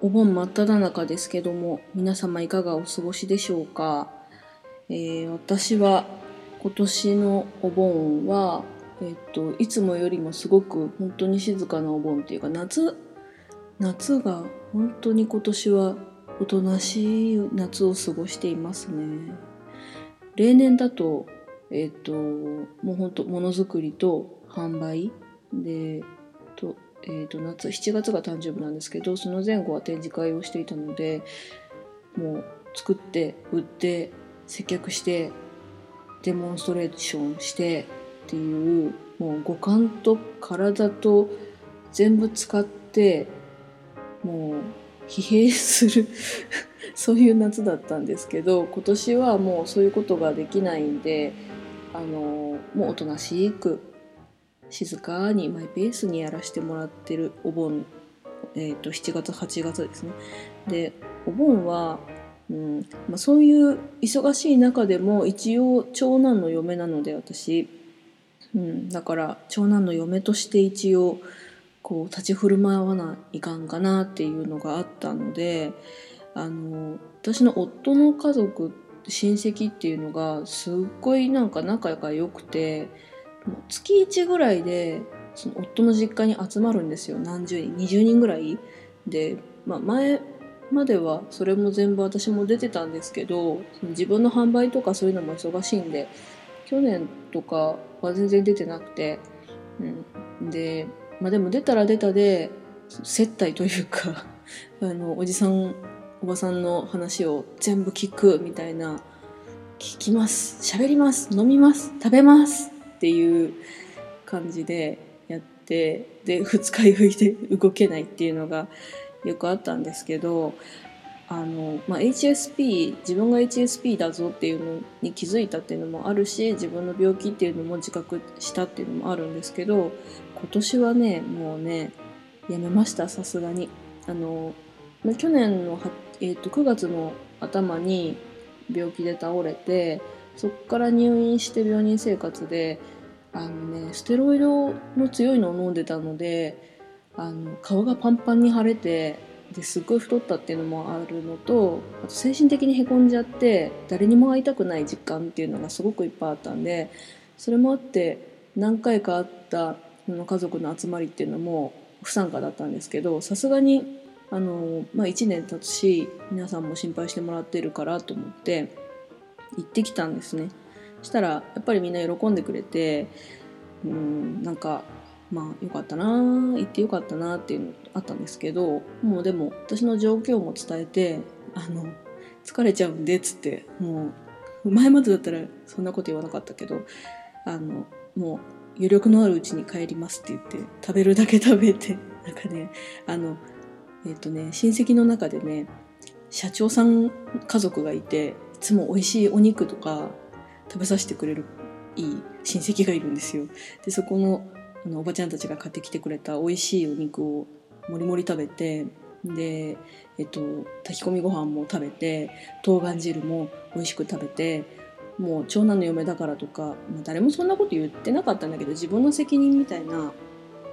お盆真っ只中ですけども、皆様いかがお過ごしでしょうか、えー、私は今年のお盆はえっと、いつもよりもすごく本当に静かなお盆っていうか夏夏が本当に今年はおとなしい夏を過ごしていますね。例年だと、えっと、もう本当ものづくりと販売で、えっと、夏、7月が誕生日なんですけど、その前後は展示会をしていたので、もう作って、売って、接客して、デモンストレーションして、っていうもう五感と体と全部使ってもう疲弊する そういう夏だったんですけど今年はもうそういうことができないんであのもうおとなしく静かにマイペースにやらせてもらってるお盆、えーと、7月8月ですね。でお盆はうんまあ、そういう忙しい中でも一応長男の嫁なので私うん、だから長男の嫁として一応こう立ち振る舞わないかんかなっていうのがあったのであの私の夫の家族親戚っていうのがすっごいなんか仲が良くて月1ぐらいでその夫の実家に集まるんですよ。何十人20人ぐらい。で、まあ、前まではそれも全部私も出てたんですけど自分の販売とかそういうのも忙しいんで去年とかは全然出てなくて、うん、で、まあでも出たら出たで、接待というか あの、おじさん、おばさんの話を全部聞くみたいな、聞きます、喋ります、飲みます、食べます。っていう感じでやって、で、二日酔いで動けないっていうのがよくあったんですけど、あの、まあ、HSP 自分が HSP だぞっていうのに気づいたっていうのもあるし自分の病気っていうのも自覚したっていうのもあるんですけど今年はねもうねやめましたさすがに。あの去年の、えーと、9月の頭に病気で倒れてそこから入院して病人生活であのねステロイドの強いのを飲んでたのであの顔がパンパンに腫れてですっごい太ったっていうのもあるのとあと精神的にへこんじゃって誰にも会いたくない実感っていうのがすごくいっぱいあったんでそれもあって何回かあったの家族の集まりっていうのも不参加だったんですけどさすがにあの、まあ、1年経つし皆さんも心配してもらってるからと思って行ってきたんですね。したらやっぱりみんな喜んでくれてうんなんかまあよかったな行ってよかったなっていうのあったんですけどもうでも私の状況も伝えてあの疲れちゃうんでっつってもう前までだったらそんなこと言わなかったけどあのもう余力のあるうちに帰りますって言って食べるだけ食べてなんかねあのえっ、ー、とね親戚の中でね社長さん家族がいてつも美味しいお肉とか食べさせてくれるいい親戚がいるんですよ。でそこのあのおばちゃんたちが買ってきてくれた美味しいお肉をもりもり食べてで、えっと、炊き込みご飯も食べて冬瓜汁も美味しく食べてもう長男の嫁だからとか、まあ、誰もそんなこと言ってなかったんだけど自分の責任みたいな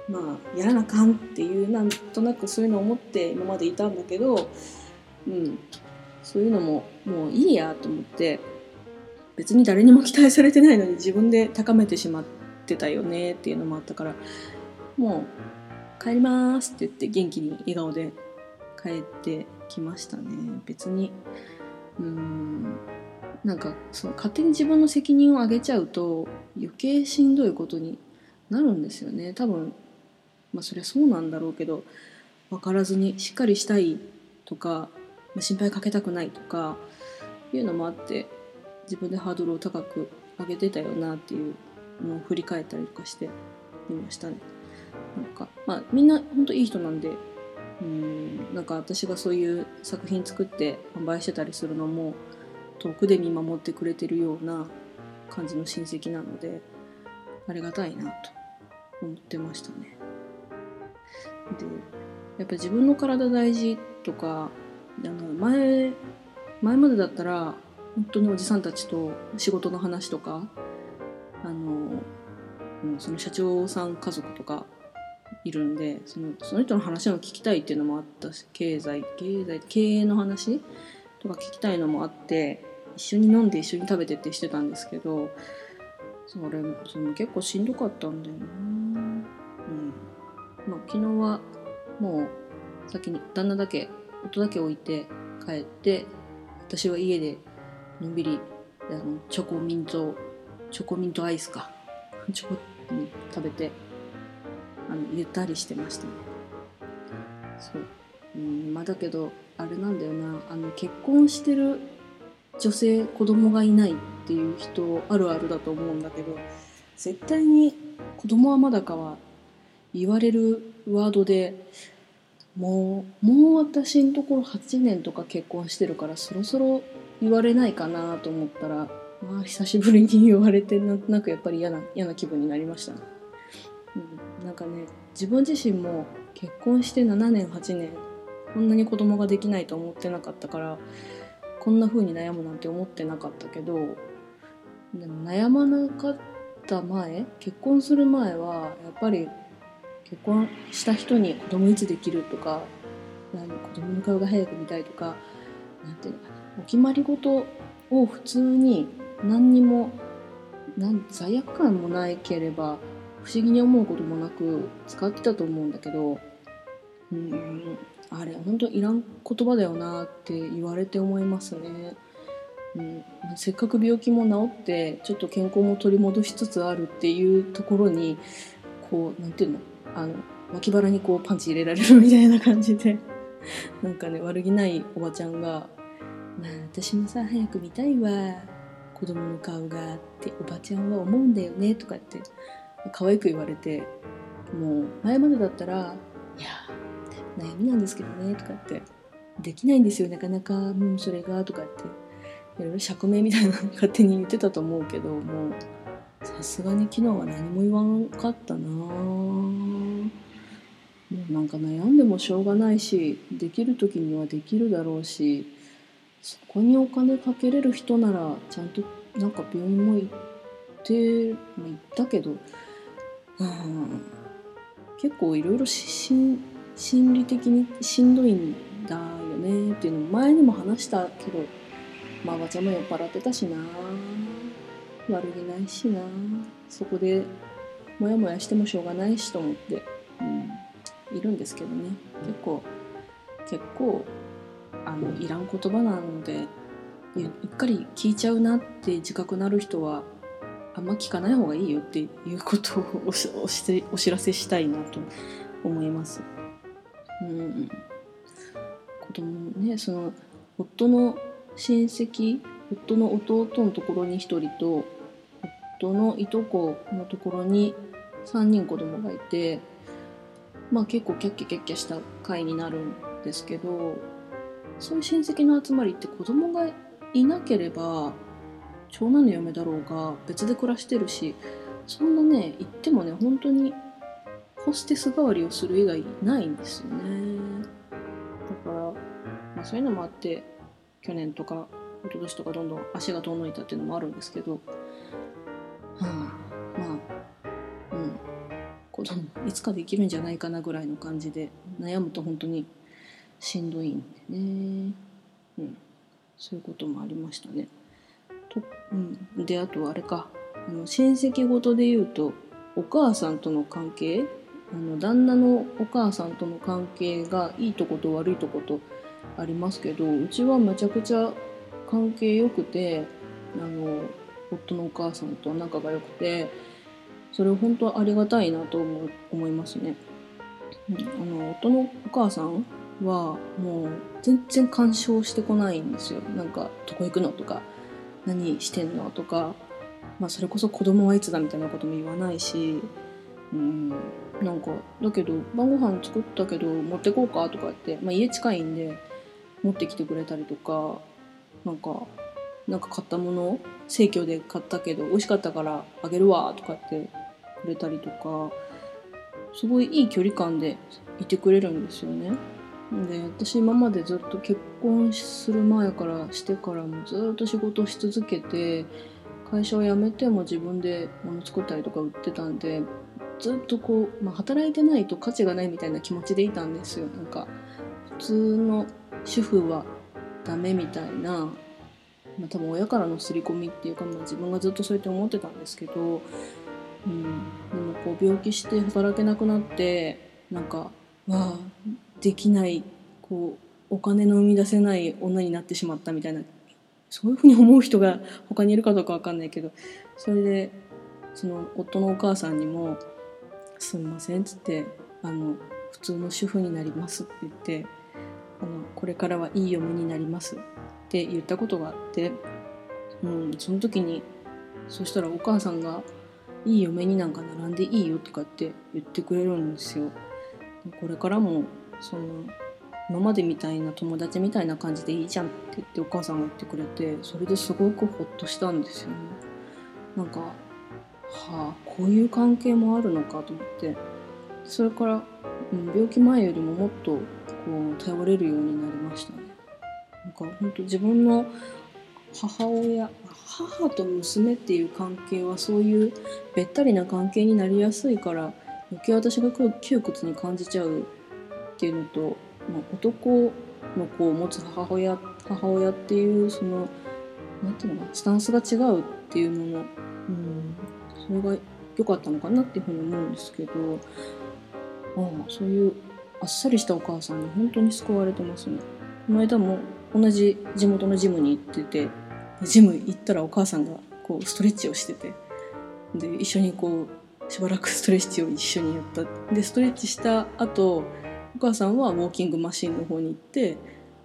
まあやらなあかんっていうなんとなくそういうのを思って今までいたんだけど、うん、そういうのももういいやと思って別に誰にも期待されてないのに自分で高めてしまってたよねっていうのもあったからもう帰りますって言って元気に笑顔で帰ってきましたね。別にうんなんかその勝手に自分の責任をあげちゃうと余計しんどいことになるんですよね。多分まあそりゃそうなんだろうけど分からずにしっかりしたいとか心配かけたくないとかいうのもあって自分でハードルを高く上げてたよなっていうのを振り返ったりとかしてみましたね。なんかまあみんなほんといい人なんでうんなんか私がそういう作品作って販売してたりするのも遠くで見守ってくれてるような感じの親戚なのでありがたいなと思ってましたね。でやっぱ自分の体大事とかあの前前までだったら本当におじさんたちと仕事の話とかあの、その社長さん家族とかいるんでそのその人の話を聞きたいっていうのもあったし経済経済経営の話とか聞きたいのもあって一緒に飲んで一緒に食べてってしてたんですけどそれその結構しんどかったんだよな。うん。まあ昨日はもう先に旦那だけ音だけ置いて帰って私は家でのんびりあのチョコミントチョコミントアイスか。チョコ、うん、食べてあのゆったりしてましたね。そう。うんまあだけどあれなんだよな。あの結婚してる女性子供がいないっていう人あるあるだと思うんだけど絶対に子供はまだかは言われるワードでもうもう私のところ8年とか結婚してるからそろそろ言われないかなと思ったらまあ久しぶりに言われてなんとなくやっぱり嫌な嫌な気分になりました、うん、なんかね自分自身も結婚して7年8年こんなに子供ができないと思ってなかったからこんな風に悩むなんて思ってなかったけどでも悩まなかった前結婚する前はやっぱり結婚した人に子供いつできるとか何子供の顔が早く見たいとか何ていうのかなお決まり事を普通に何にもなん罪悪感もないければ不思議に思うこともなく使ってたと思うんだけどうんあれ本当いらん言葉だよなって言われて思いますね。うん、せっかく病気も治ってちょっと健康も取り戻しつつあるっていうところにこうなんていうのあの脇腹にこうパンチ入れられるみたいな感じで。なんかね悪気ないおばちゃんが「まあ私もさ早く見たいわ子供の顔が」っておばちゃんは思うんだよねとかって可愛く言われてもう前までだったら「いや悩みなんですけどね」とかって「できないんですよなかなかもうそれが」とかっていろいろ釈明みたいなの勝手に言ってたと思うけどもうさすがに昨日は何も言わんかったなもうなんか悩んでもしょうがないしできる時にはできるだろうしそこにお金かけれる人ならちゃんとなんか病院も行ってまあ、行ったけど、うん、結構いろいろ心理的にしんどいんだよねっていうの前にも話したけどまあばちゃんも酔っ払ってたしな悪気ないしなそこでモヤモヤしてもしょうがないしと思って、いるんですけどね結構結構あのいらん言葉なのでうっかり聞いちゃうなって自覚なる人はあんま聞かない方がいいよっていうことをおしおしお知らせしたいなと思います。うん、子供ねその夫の親戚夫の弟のところに1人と夫のいとこのところに3人子供がいてまあ結構キャッキャキャッキャした会になるんですけどそういう親戚の集まりって子供がいなければ長男の嫁だろうが別で暮らしてるしそんなね言ってもね本当にホステス代わりをする以外ないんですよね。だから、まあ、そういうのもあって去年とか一昨年とかどんどん足が遠のいたっていうのもあるんですけどいつかできるんじゃないかなぐらいの感じで悩むと本当にしんどいんでね、うん、そういうこともありましたね。とうん、であとあれか。あの親戚ごとで言うとお母さんとの関係あの旦那のお母さんとの関係がいいとこと悪いとことありますけどうちはめちゃくちゃ関係良くてあの夫のお母さんと仲が良くてそれ本当ありがたいなと思思いますね。うん、あの夫のお母さんはもう全然干渉してこないんですよ。なんかどこ行くのとか何してんのとか、まあ、それこそ子供はいつだみたいなことも言わないし、うん、なんかだけど晩ご飯作ったけど持ってこうかとかって、まあ、家近いんで持ってきてくれたりとかなんかなんか買ったもの生協で買ったけど美味しかったからあげるわとかってくれたりとかすごいいい距離感でいてくれるんですよね。で私今までずっと結婚する前からしてからもずっと仕事し続けて会社を辞めても自分で物作ったりとか売ってたんでずっとこう、まあ、働いてないと価値がないみたいな気持ちでいたんですよなんか普通の主婦はダメみたいな、まあ、多分親からの刷り込みっていうか、まあ、自分がずっとそうやって思ってたんですけど、うん、でもこう病気して働けなくなってなんかわあできないこうお金の生み出せない女になってしまったみたいな。そういうふうに思う人が他にいるかどうかわかんないけどそれでその夫のお母さんにも「すみません」っつってあの「普通の主婦になります」って言ってあの「これからはいい嫁になります」って言ったことがあって、うん、その時にそしたらお母さんが「いい嫁になんか並んでいいよ」とかって言ってくれるんですよ。これからもその今までみたいな友達みたいな感じでいいじゃんって言ってお母さんが言ってくれてそれですごくホッとしたんですよね。なんかはあこういう関係もあるのかと思って。それから、うん、病気前よりももっとこう頼れるようになりましたね。なんか本当自分の母親母と娘っていう関係はそういうべったりな関係になりやすいから余計私が窮屈に感じちゃうっていうのとまあ、男の子を持つ母親母親っていうそのなんていうのかスタンスが違うっていうのの、うん、それが良かったのかなっていうふうに思うんですけどああそういうあっさりしたお母さんに本当に救われてますね。この間も同じ地元のジムに行っててジム行ったらお母さんがこうストレッチをしててで一緒にこうしばらくストレッチを一緒にやったでストレッチした後お母さんはウォーキングマシンの方に行って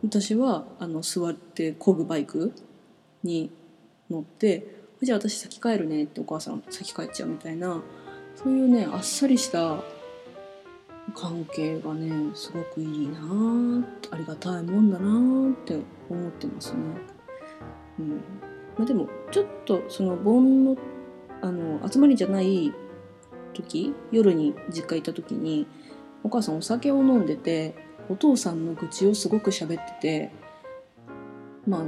私はあの座って漕ぐバイクに乗ってじゃあ私先帰るねってお母さん先帰っちゃうみたいなそういうねあっさりした関係がねすごくいいなありがたいもんだなって思ってますね。うんまあ、でもちょっとその盆のあの集まりじゃない時夜に実家行った時にお母さんお酒を飲んでてお父さんの愚痴をすごく喋っててまあ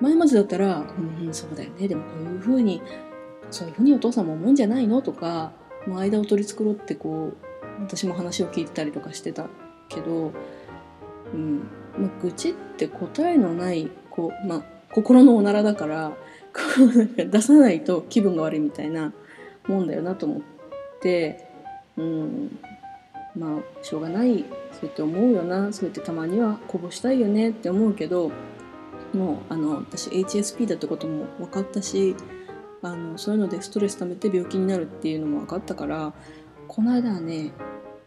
前までだったら「うん、そうだよねでもこういうふうにそういうふうにお父さんも思うんじゃないの?」とか、まあ、間を取り繕ってこう私も話を聞いてたりとかしてたけど、うんまあ、愚痴って答えのないこう、まあ、心のおならだからこう出さないと気分が悪いみたいなもんだよなと思って、うん、まあしょうがない。そうやって思うよな。そうやってたまにはこぼしたいよねって思うけどもうあの私 HSP だってことも分かったしあのそういうのでストレス溜めて病気になるっていうのも分かったからこの間はね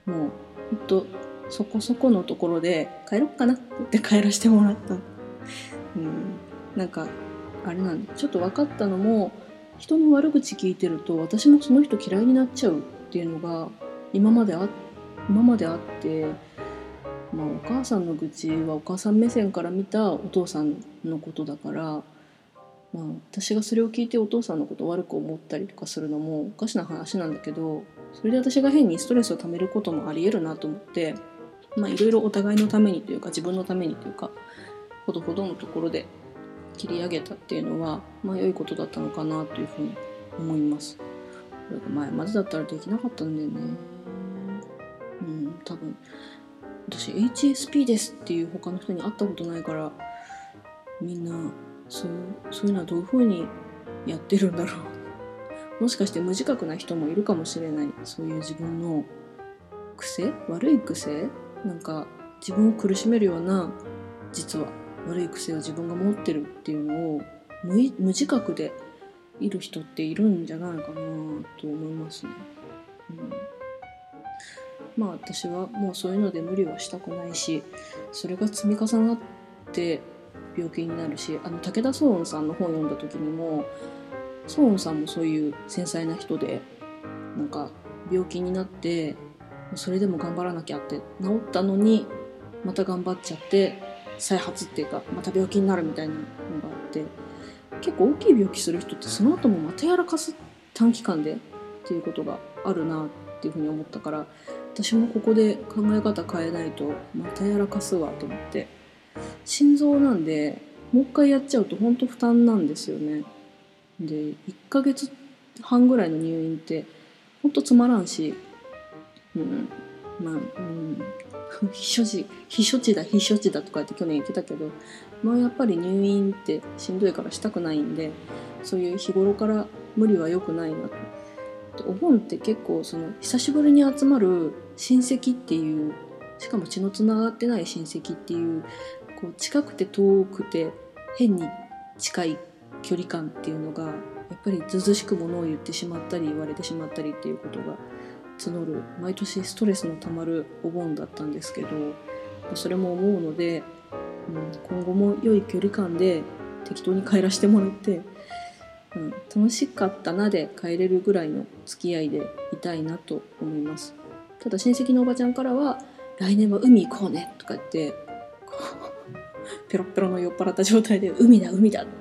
もうほんとそこそこのところで帰ろっかなって帰らせてもらった。うん、なんかあれなんちょっと分かったのも人の悪口聞いてると私もその人嫌いになっちゃうっていうのが今まであっ今まであって、まあ、お母さんの愚痴はお母さん目線から見たお父さんのことだから、まあ、私がそれを聞いてお父さんのことを悪く思ったりとかするのもおかしな話なんだけどそれで私が変にストレスをためることもありえるなと思ってまあいろいろお互いのためにというか自分のためにというかほどほどのところで切り上げたっていうのはまあ良いことだったのかなというふうに思います。これが前までだったらできなかったんだよね。うん多分。私 HSP ですっていう他の人に会ったことないからみんなそうそういうのはどういうふうにやってるんだろう。もしかして無自覚な人もいるかもしれない。そういう自分の癖？悪い癖？なんか自分を苦しめるような実は。悪い癖を自分が持ってるっていうのを無無自覚でいる人っているんじゃないかなと思いますね。うんまあ私はもうそういうので無理はしたくないしそれが積み重なって病気になるしあの武田壮雲さんの本を読んだ時にも壮雲さんもそういう繊細な人でなんか病気になってそれでも頑張らなきゃって治ったのにまた頑張っちゃって再発っていうかまた病気になるみたいなのがあって結構大きい病気する人ってその後もまたやらかす短期間でっていうことがあるなっていうふうに思ったから私もここで考え方変えないとまたやらかすわと思って心臓なんでもう一回やっちゃうと本当負担なんですよね。で1ヶ月半ぐらいの入院ってほんとつまらんしうんまあうん避暑地避暑地だ避暑地だとかって去年言ってたけどまあやっぱり入院ってしんどいからしたくないんでそういう日頃から無理は良くないなとお盆って結構その久しぶりに集まる親戚っていうしかも血のつながってない親戚っていうこう近くて遠くて変に近い距離感っていうのがやっぱりずずしくものを言ってしまったり言われてしまったりっていうことが募る毎年ストレスのたまるお盆だったんですけどそれも思うので、うん、今後も良い距離感で適当に帰らせてもらってうん、楽しかったなで帰れるぐらいの付き合いでいたいなと思います。ただ親戚のおばちゃんからは「来年は海行こうね」とか言ってこうペロペロの酔っ払った状態で「海だ海だ」って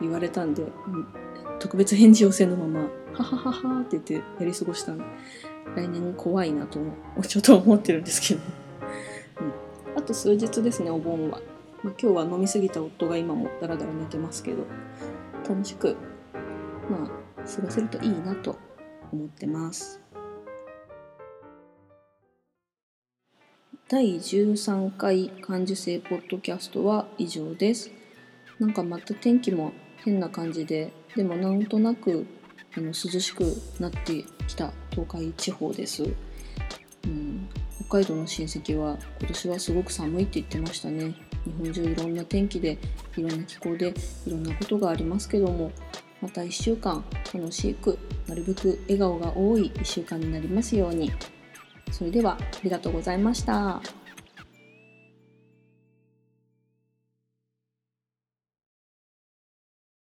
言われたんで、うん、特別返事をせぬまま「はははは」って言ってやり過ごしたんで来年怖いなとちょっと思ってるんですけど、うん、あと数日ですねお盆は、まあ、今日は飲み過ぎた夫が今もダラダラ寝てますけど。楽しくまあ過ごせるといいなと思ってます。第13回感受性ポッドキャストは以上です。なんかまた天気も変な感じででもなんとなくあの涼しくなってきた東海地方です、うん、北海道の親戚は今年はすごく寒いって言ってましたね。日本中いろんな天気でいろんな気候でいろんなことがありますけどもまた1週間楽しくなるべく笑顔が多い1週間になりますように。それではありがとうございました。